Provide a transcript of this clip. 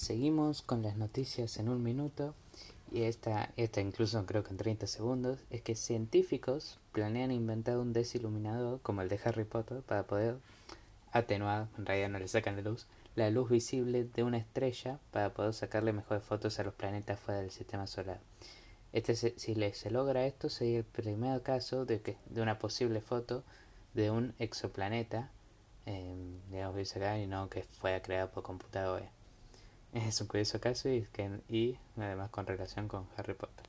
Seguimos con las noticias en un minuto y esta, esta incluso creo que en 30 segundos, es que científicos planean inventar un desiluminador como el de Harry Potter para poder atenuar, en realidad no le sacan la luz, la luz visible de una estrella para poder sacarle mejores fotos a los planetas fuera del sistema solar. Este, si se logra esto, sería el primer caso de, que, de una posible foto de un exoplaneta, eh, digamos, y no que fuera creado por computadora. Es un curioso caso y, que, y además con relación con Harry Potter.